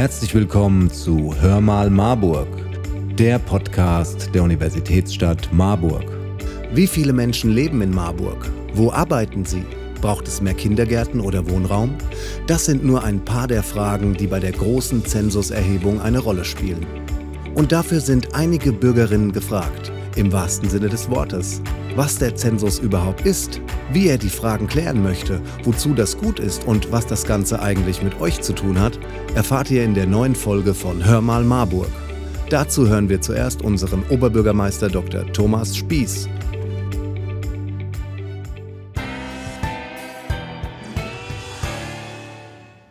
Herzlich willkommen zu Hör mal Marburg, der Podcast der Universitätsstadt Marburg. Wie viele Menschen leben in Marburg? Wo arbeiten sie? Braucht es mehr Kindergärten oder Wohnraum? Das sind nur ein paar der Fragen, die bei der großen Zensuserhebung eine Rolle spielen. Und dafür sind einige Bürgerinnen gefragt, im wahrsten Sinne des Wortes. Was der Zensus überhaupt ist, wie er die Fragen klären möchte, wozu das gut ist und was das Ganze eigentlich mit euch zu tun hat, erfahrt ihr in der neuen Folge von Hör mal Marburg. Dazu hören wir zuerst unseren Oberbürgermeister Dr. Thomas Spieß.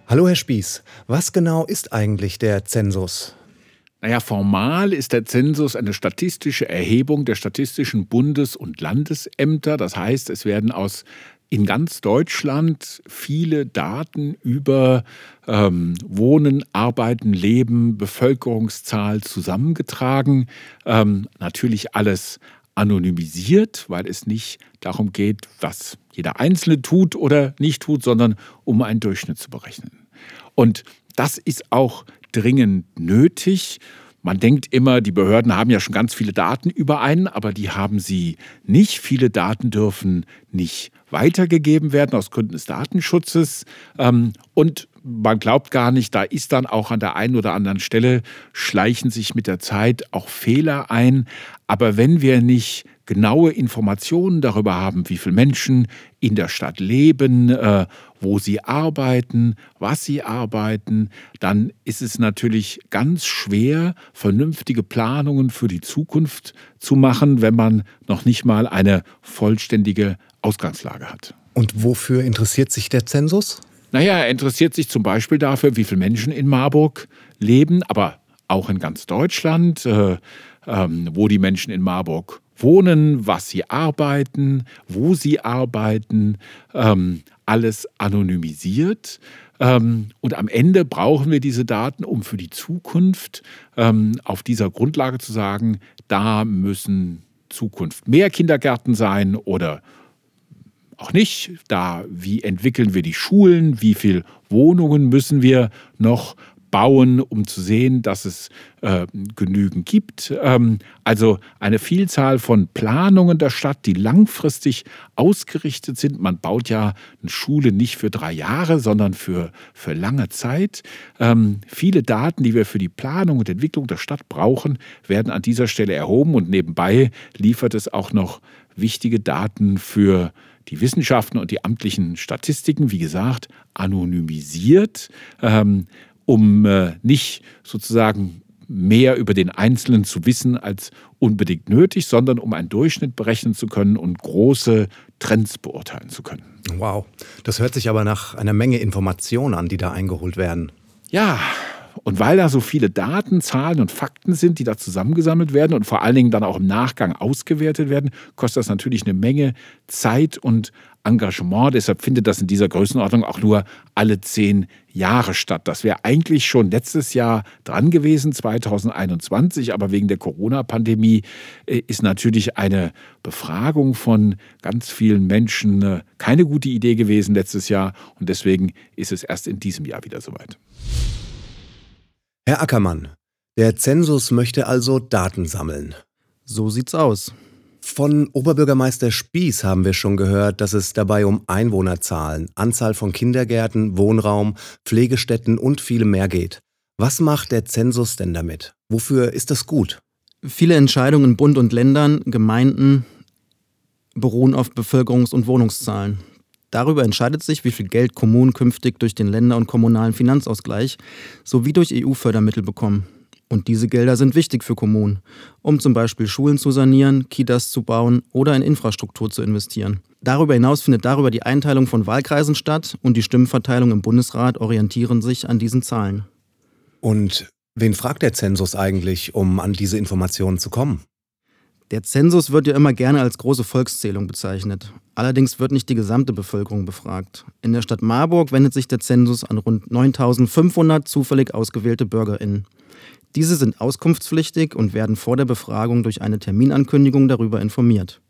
Hallo Herr Spieß, was genau ist eigentlich der Zensus? Naja, formal ist der Zensus eine statistische Erhebung der statistischen Bundes- und Landesämter. Das heißt, es werden aus in ganz Deutschland viele Daten über ähm, Wohnen, Arbeiten, Leben, Bevölkerungszahl zusammengetragen. Ähm, natürlich alles anonymisiert, weil es nicht darum geht, was jeder Einzelne tut oder nicht tut, sondern um einen Durchschnitt zu berechnen. Und das ist auch dringend nötig. Man denkt immer, die Behörden haben ja schon ganz viele Daten über einen, aber die haben sie nicht. Viele Daten dürfen nicht weitergegeben werden aus Gründen des Datenschutzes. Ähm, und man glaubt gar nicht, da ist dann auch an der einen oder anderen Stelle, schleichen sich mit der Zeit auch Fehler ein. Aber wenn wir nicht genaue Informationen darüber haben, wie viele Menschen in der Stadt leben, äh, wo sie arbeiten, was sie arbeiten, dann ist es natürlich ganz schwer, vernünftige Planungen für die Zukunft zu machen, wenn man noch nicht mal eine vollständige Ausgangslage hat. Und wofür interessiert sich der Zensus? Naja, er interessiert sich zum Beispiel dafür, wie viele Menschen in Marburg leben, aber auch in ganz Deutschland, äh, ähm, wo die Menschen in Marburg wohnen, was sie arbeiten, wo sie arbeiten, ähm, alles anonymisiert. Ähm, und am Ende brauchen wir diese Daten, um für die Zukunft ähm, auf dieser Grundlage zu sagen, da müssen Zukunft mehr Kindergärten sein oder auch nicht. Da, wie entwickeln wir die Schulen? Wie viele Wohnungen müssen wir noch bauen, um zu sehen, dass es äh, genügend gibt. Ähm, also eine Vielzahl von Planungen der Stadt, die langfristig ausgerichtet sind. Man baut ja eine Schule nicht für drei Jahre, sondern für, für lange Zeit. Ähm, viele Daten, die wir für die Planung und Entwicklung der Stadt brauchen, werden an dieser Stelle erhoben und nebenbei liefert es auch noch wichtige Daten für die Wissenschaften und die amtlichen Statistiken, wie gesagt, anonymisiert. Ähm, um äh, nicht sozusagen mehr über den Einzelnen zu wissen als unbedingt nötig, sondern um einen Durchschnitt berechnen zu können und große Trends beurteilen zu können. Wow, das hört sich aber nach einer Menge Informationen an, die da eingeholt werden. Ja, und weil da so viele Daten, Zahlen und Fakten sind, die da zusammengesammelt werden und vor allen Dingen dann auch im Nachgang ausgewertet werden, kostet das natürlich eine Menge Zeit und Engagement. Deshalb findet das in dieser Größenordnung auch nur alle zehn Jahre statt. Das wäre eigentlich schon letztes Jahr dran gewesen, 2021, aber wegen der Corona-Pandemie äh, ist natürlich eine Befragung von ganz vielen Menschen äh, keine gute Idee gewesen letztes Jahr und deswegen ist es erst in diesem Jahr wieder soweit. Herr Ackermann, der Zensus möchte also Daten sammeln. So sieht's aus. Von Oberbürgermeister Spieß haben wir schon gehört, dass es dabei um Einwohnerzahlen, Anzahl von Kindergärten, Wohnraum, Pflegestätten und viel mehr geht. Was macht der Zensus denn damit? Wofür ist das gut? Viele Entscheidungen in Bund und Ländern, Gemeinden beruhen auf Bevölkerungs- und Wohnungszahlen. Darüber entscheidet sich, wie viel Geld Kommunen künftig durch den Länder- und kommunalen Finanzausgleich sowie durch EU-Fördermittel bekommen. Und diese Gelder sind wichtig für Kommunen, um zum Beispiel Schulen zu sanieren, Kitas zu bauen oder in Infrastruktur zu investieren. Darüber hinaus findet darüber die Einteilung von Wahlkreisen statt und die Stimmenverteilung im Bundesrat orientieren sich an diesen Zahlen. Und wen fragt der Zensus eigentlich, um an diese Informationen zu kommen? Der Zensus wird ja immer gerne als große Volkszählung bezeichnet. Allerdings wird nicht die gesamte Bevölkerung befragt. In der Stadt Marburg wendet sich der Zensus an rund 9500 zufällig ausgewählte BürgerInnen. Diese sind auskunftspflichtig und werden vor der Befragung durch eine Terminankündigung darüber informiert.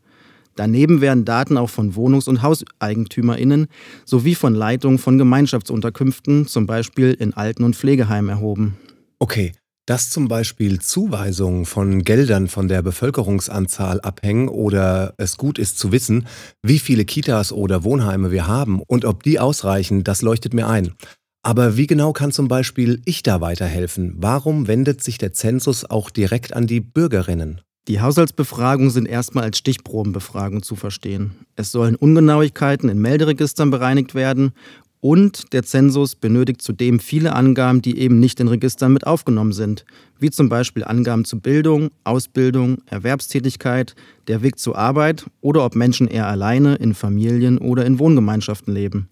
Daneben werden Daten auch von Wohnungs- und HauseigentümerInnen sowie von Leitungen von Gemeinschaftsunterkünften, zum Beispiel in Alten- und Pflegeheimen, erhoben. Okay, dass zum Beispiel Zuweisungen von Geldern von der Bevölkerungsanzahl abhängen oder es gut ist zu wissen, wie viele Kitas oder Wohnheime wir haben und ob die ausreichen, das leuchtet mir ein. Aber wie genau kann zum Beispiel ich da weiterhelfen? Warum wendet sich der Zensus auch direkt an die Bürgerinnen? Die Haushaltsbefragungen sind erstmal als Stichprobenbefragung zu verstehen. Es sollen Ungenauigkeiten in Melderegistern bereinigt werden und der Zensus benötigt zudem viele Angaben, die eben nicht in Registern mit aufgenommen sind, wie zum Beispiel Angaben zu Bildung, Ausbildung, Erwerbstätigkeit, der Weg zur Arbeit oder ob Menschen eher alleine, in Familien oder in Wohngemeinschaften leben.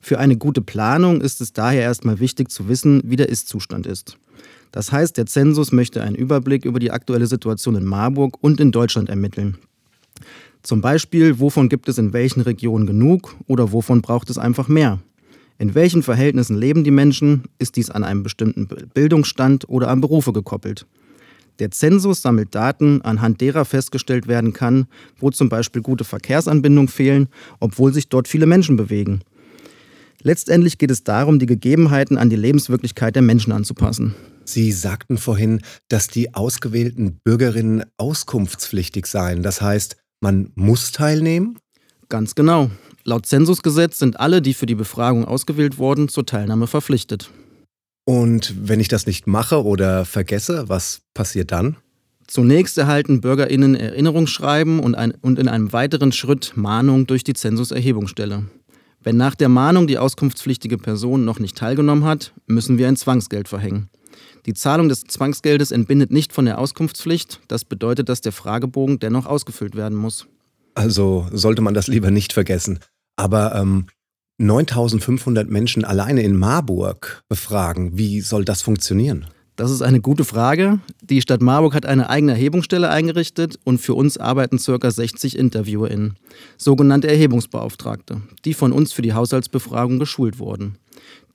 Für eine gute Planung ist es daher erstmal wichtig zu wissen, wie der Ist-Zustand ist. Das heißt, der Zensus möchte einen Überblick über die aktuelle Situation in Marburg und in Deutschland ermitteln. Zum Beispiel, wovon gibt es in welchen Regionen genug oder wovon braucht es einfach mehr? In welchen Verhältnissen leben die Menschen? Ist dies an einem bestimmten Bildungsstand oder an Berufe gekoppelt? Der Zensus sammelt Daten, anhand derer festgestellt werden kann, wo zum Beispiel gute Verkehrsanbindungen fehlen, obwohl sich dort viele Menschen bewegen. Letztendlich geht es darum, die Gegebenheiten an die Lebenswirklichkeit der Menschen anzupassen. Sie sagten vorhin, dass die ausgewählten Bürgerinnen auskunftspflichtig seien. Das heißt, man muss teilnehmen? Ganz genau. Laut Zensusgesetz sind alle, die für die Befragung ausgewählt wurden, zur Teilnahme verpflichtet. Und wenn ich das nicht mache oder vergesse, was passiert dann? Zunächst erhalten BürgerInnen Erinnerungsschreiben und, ein, und in einem weiteren Schritt Mahnung durch die Zensuserhebungsstelle. Wenn nach der Mahnung die auskunftspflichtige Person noch nicht teilgenommen hat, müssen wir ein Zwangsgeld verhängen. Die Zahlung des Zwangsgeldes entbindet nicht von der Auskunftspflicht. Das bedeutet, dass der Fragebogen dennoch ausgefüllt werden muss. Also sollte man das lieber nicht vergessen. Aber ähm, 9500 Menschen alleine in Marburg befragen, wie soll das funktionieren? Das ist eine gute Frage. Die Stadt Marburg hat eine eigene Erhebungsstelle eingerichtet und für uns arbeiten ca. 60 InterviewerInnen, sogenannte Erhebungsbeauftragte, die von uns für die Haushaltsbefragung geschult wurden.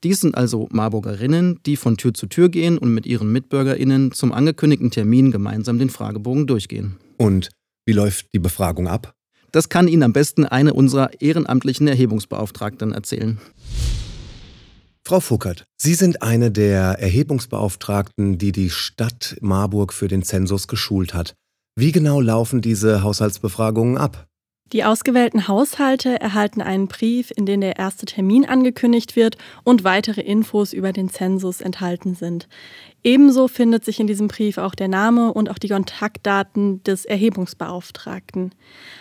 Dies sind also Marburgerinnen, die von Tür zu Tür gehen und mit ihren MitbürgerInnen zum angekündigten Termin gemeinsam den Fragebogen durchgehen. Und wie läuft die Befragung ab? Das kann Ihnen am besten eine unserer ehrenamtlichen Erhebungsbeauftragten erzählen. Frau Fuckert, Sie sind eine der Erhebungsbeauftragten, die die Stadt Marburg für den Zensus geschult hat. Wie genau laufen diese Haushaltsbefragungen ab? Die ausgewählten Haushalte erhalten einen Brief, in dem der erste Termin angekündigt wird und weitere Infos über den Zensus enthalten sind. Ebenso findet sich in diesem Brief auch der Name und auch die Kontaktdaten des Erhebungsbeauftragten.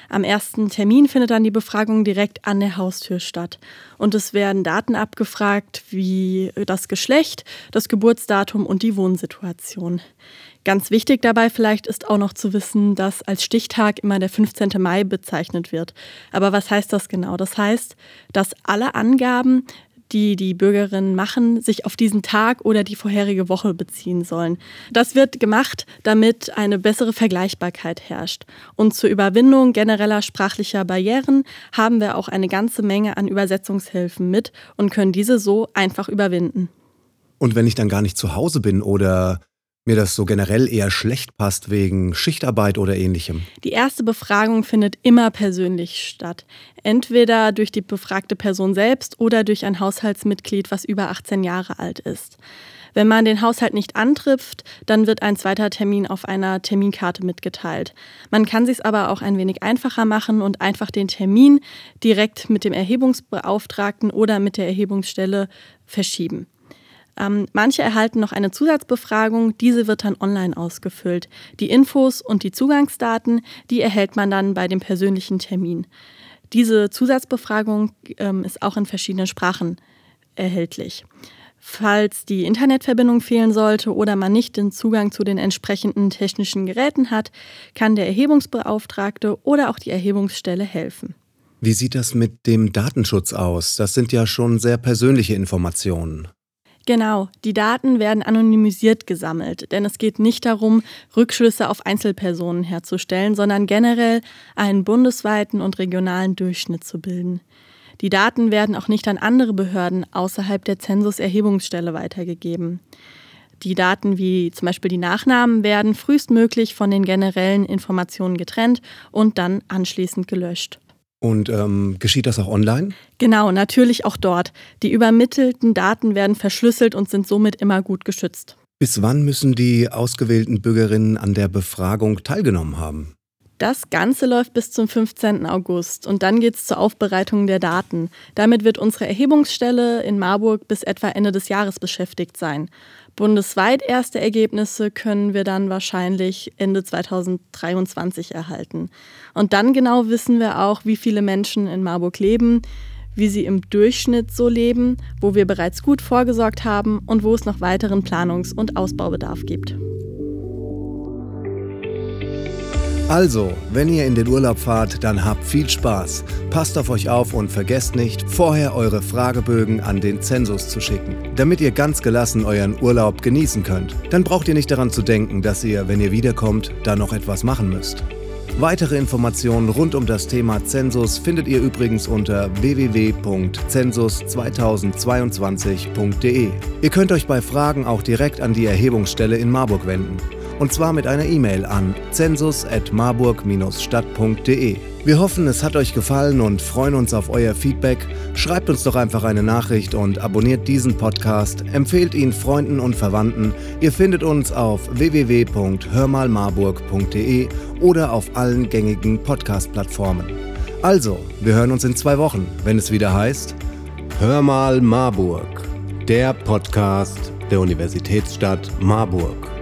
Am ersten Termin findet dann die Befragung direkt an der Haustür statt. Und es werden Daten abgefragt wie das Geschlecht, das Geburtsdatum und die Wohnsituation. Ganz wichtig dabei vielleicht ist auch noch zu wissen, dass als Stichtag immer der 15. Mai bezeichnet wird. Aber was heißt das genau? Das heißt, dass alle Angaben, die die Bürgerinnen machen, sich auf diesen Tag oder die vorherige Woche beziehen sollen. Das wird gemacht, damit eine bessere Vergleichbarkeit herrscht. Und zur Überwindung genereller sprachlicher Barrieren haben wir auch eine ganze Menge an Übersetzungshilfen mit und können diese so einfach überwinden. Und wenn ich dann gar nicht zu Hause bin oder mir das so generell eher schlecht passt wegen Schichtarbeit oder ähnlichem? Die erste Befragung findet immer persönlich statt. Entweder durch die befragte Person selbst oder durch ein Haushaltsmitglied, was über 18 Jahre alt ist. Wenn man den Haushalt nicht antrifft, dann wird ein zweiter Termin auf einer Terminkarte mitgeteilt. Man kann sich aber auch ein wenig einfacher machen und einfach den Termin direkt mit dem Erhebungsbeauftragten oder mit der Erhebungsstelle verschieben. Ähm, manche erhalten noch eine Zusatzbefragung, diese wird dann online ausgefüllt. Die Infos und die Zugangsdaten, die erhält man dann bei dem persönlichen Termin. Diese Zusatzbefragung ähm, ist auch in verschiedenen Sprachen erhältlich. Falls die Internetverbindung fehlen sollte oder man nicht den Zugang zu den entsprechenden technischen Geräten hat, kann der Erhebungsbeauftragte oder auch die Erhebungsstelle helfen. Wie sieht das mit dem Datenschutz aus? Das sind ja schon sehr persönliche Informationen. Genau, die Daten werden anonymisiert gesammelt, denn es geht nicht darum, Rückschlüsse auf Einzelpersonen herzustellen, sondern generell einen bundesweiten und regionalen Durchschnitt zu bilden. Die Daten werden auch nicht an andere Behörden außerhalb der Zensuserhebungsstelle weitergegeben. Die Daten wie zum Beispiel die Nachnamen werden frühestmöglich von den generellen Informationen getrennt und dann anschließend gelöscht. Und ähm, geschieht das auch online? Genau, natürlich auch dort. Die übermittelten Daten werden verschlüsselt und sind somit immer gut geschützt. Bis wann müssen die ausgewählten Bürgerinnen an der Befragung teilgenommen haben? Das Ganze läuft bis zum 15. August und dann geht es zur Aufbereitung der Daten. Damit wird unsere Erhebungsstelle in Marburg bis etwa Ende des Jahres beschäftigt sein. Bundesweit erste Ergebnisse können wir dann wahrscheinlich Ende 2023 erhalten. Und dann genau wissen wir auch, wie viele Menschen in Marburg leben, wie sie im Durchschnitt so leben, wo wir bereits gut vorgesorgt haben und wo es noch weiteren Planungs- und Ausbaubedarf gibt. Also, wenn ihr in den Urlaub fahrt, dann habt viel Spaß. Passt auf euch auf und vergesst nicht, vorher eure Fragebögen an den Zensus zu schicken, damit ihr ganz gelassen euren Urlaub genießen könnt. Dann braucht ihr nicht daran zu denken, dass ihr, wenn ihr wiederkommt, da noch etwas machen müsst. Weitere Informationen rund um das Thema Zensus findet ihr übrigens unter www.zensus2022.de. Ihr könnt euch bei Fragen auch direkt an die Erhebungsstelle in Marburg wenden und zwar mit einer E-Mail an zensus@marburg-stadt.de. Wir hoffen, es hat euch gefallen und freuen uns auf euer Feedback. Schreibt uns doch einfach eine Nachricht und abonniert diesen Podcast. Empfehlt ihn Freunden und Verwandten. Ihr findet uns auf www.hörmalmarburg.de oder auf allen gängigen Podcast-Plattformen. Also, wir hören uns in zwei Wochen, wenn es wieder heißt Hör mal Marburg, der Podcast der Universitätsstadt Marburg.